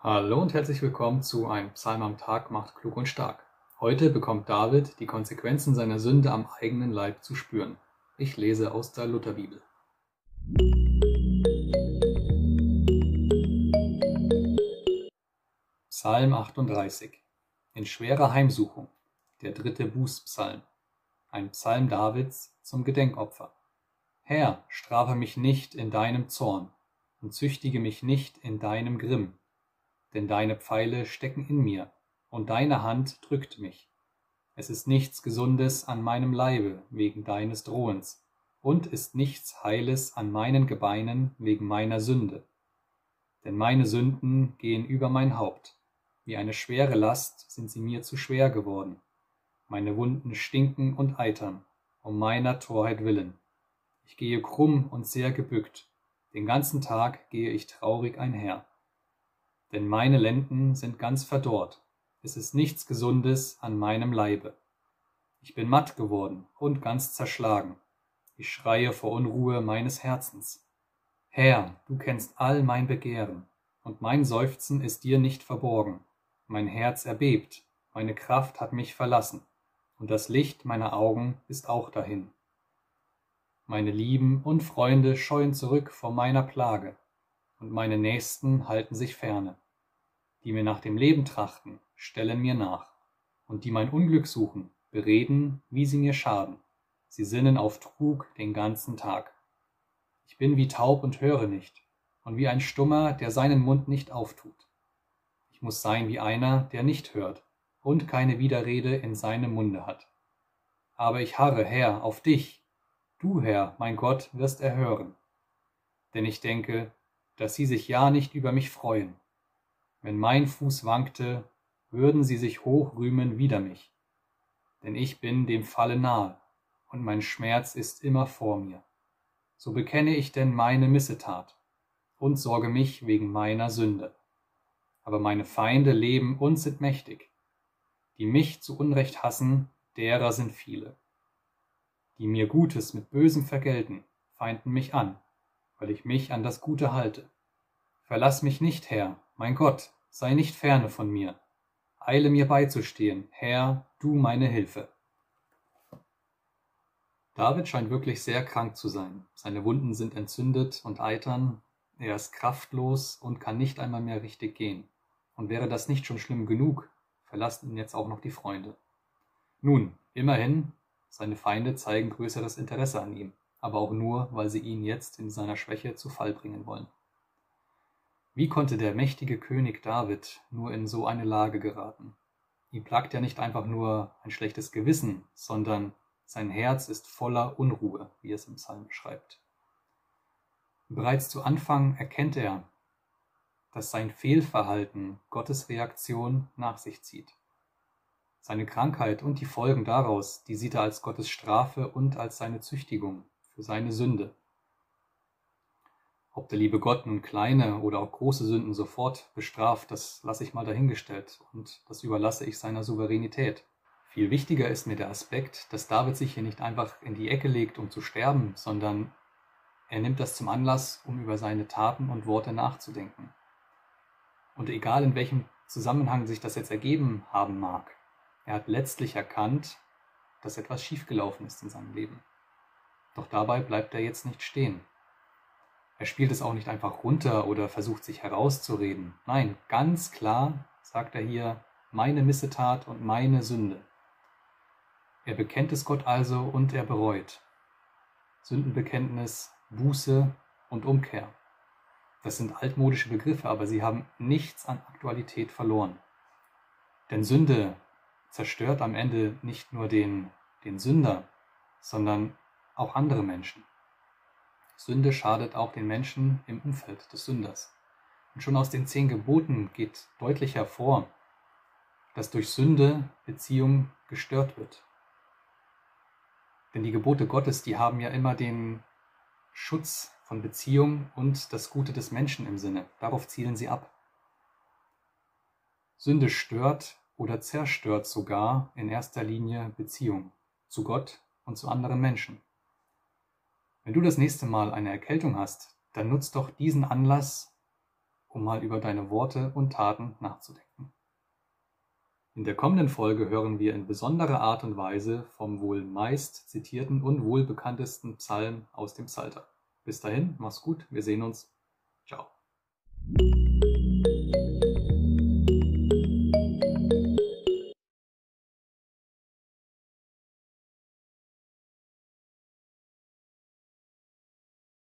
Hallo und herzlich willkommen zu Ein Psalm am Tag macht klug und stark. Heute bekommt David die Konsequenzen seiner Sünde am eigenen Leib zu spüren. Ich lese aus der Lutherbibel. Psalm 38 In schwerer Heimsuchung, der dritte Bußpsalm, ein Psalm Davids zum Gedenkopfer. Herr, strafe mich nicht in deinem Zorn und züchtige mich nicht in deinem Grimm, denn deine Pfeile stecken in mir und deine Hand drückt mich. Es ist nichts Gesundes an meinem Leibe wegen deines Drohens und ist nichts Heiles an meinen Gebeinen wegen meiner Sünde. Denn meine Sünden gehen über mein Haupt, wie eine schwere Last sind sie mir zu schwer geworden. Meine Wunden stinken und eitern, um meiner Torheit willen. Ich gehe krumm und sehr gebückt, den ganzen Tag gehe ich traurig einher. Denn meine Lenden sind ganz verdorrt, es ist nichts Gesundes an meinem Leibe. Ich bin matt geworden und ganz zerschlagen. Ich schreie vor Unruhe meines Herzens. Herr, du kennst all mein Begehren, und mein Seufzen ist dir nicht verborgen. Mein Herz erbebt, meine Kraft hat mich verlassen, und das Licht meiner Augen ist auch dahin. Meine Lieben und Freunde scheuen zurück vor meiner Plage, und meine Nächsten halten sich ferne. Die mir nach dem Leben trachten, stellen mir nach, und die mein Unglück suchen, bereden, wie sie mir schaden. Sie sinnen auf Trug den ganzen Tag. Ich bin wie taub und höre nicht, und wie ein Stummer, der seinen Mund nicht auftut. Ich muss sein wie einer, der nicht hört und keine Widerrede in seinem Munde hat. Aber ich harre, Herr, auf dich, Du, Herr, mein Gott, wirst erhören. Denn ich denke, dass sie sich ja nicht über mich freuen. Wenn mein Fuß wankte, würden sie sich hoch rühmen wider mich. Denn ich bin dem Falle nahe, und mein Schmerz ist immer vor mir. So bekenne ich denn meine Missetat und sorge mich wegen meiner Sünde. Aber meine Feinde leben und sind mächtig. Die mich zu Unrecht hassen, derer sind viele die mir Gutes mit Bösem vergelten, feinden mich an, weil ich mich an das Gute halte. Verlass mich nicht, Herr, mein Gott, sei nicht ferne von mir. Eile mir beizustehen, Herr, du meine Hilfe. David scheint wirklich sehr krank zu sein. Seine Wunden sind entzündet und eitern, er ist kraftlos und kann nicht einmal mehr richtig gehen. Und wäre das nicht schon schlimm genug, verlassen ihn jetzt auch noch die Freunde. Nun, immerhin, seine Feinde zeigen größeres Interesse an ihm, aber auch nur, weil sie ihn jetzt in seiner Schwäche zu Fall bringen wollen. Wie konnte der mächtige König David nur in so eine Lage geraten? Ihm plagt ja nicht einfach nur ein schlechtes Gewissen, sondern sein Herz ist voller Unruhe, wie es im Psalm beschreibt. Bereits zu Anfang erkennt er, dass sein Fehlverhalten Gottes Reaktion nach sich zieht. Seine Krankheit und die Folgen daraus, die sieht er als Gottes Strafe und als seine Züchtigung für seine Sünde. Ob der liebe Gott nun kleine oder auch große Sünden sofort bestraft, das lasse ich mal dahingestellt und das überlasse ich seiner Souveränität. Viel wichtiger ist mir der Aspekt, dass David sich hier nicht einfach in die Ecke legt, um zu sterben, sondern er nimmt das zum Anlass, um über seine Taten und Worte nachzudenken. Und egal in welchem Zusammenhang sich das jetzt ergeben haben mag, er hat letztlich erkannt, dass etwas schiefgelaufen ist in seinem Leben. Doch dabei bleibt er jetzt nicht stehen. Er spielt es auch nicht einfach runter oder versucht sich herauszureden. Nein, ganz klar sagt er hier, meine Missetat und meine Sünde. Er bekennt es Gott also und er bereut. Sündenbekenntnis, Buße und Umkehr. Das sind altmodische Begriffe, aber sie haben nichts an Aktualität verloren. Denn Sünde zerstört am Ende nicht nur den, den Sünder, sondern auch andere Menschen. Sünde schadet auch den Menschen im Umfeld des Sünders. Und schon aus den zehn Geboten geht deutlich hervor, dass durch Sünde Beziehung gestört wird. Denn die Gebote Gottes, die haben ja immer den Schutz von Beziehung und das Gute des Menschen im Sinne. Darauf zielen sie ab. Sünde stört oder zerstört sogar in erster Linie Beziehung zu Gott und zu anderen Menschen. Wenn du das nächste Mal eine Erkältung hast, dann nutzt doch diesen Anlass, um mal über deine Worte und Taten nachzudenken. In der kommenden Folge hören wir in besonderer Art und Weise vom wohl meist zitierten und wohl bekanntesten Psalm aus dem Psalter. Bis dahin, mach's gut, wir sehen uns. Ciao.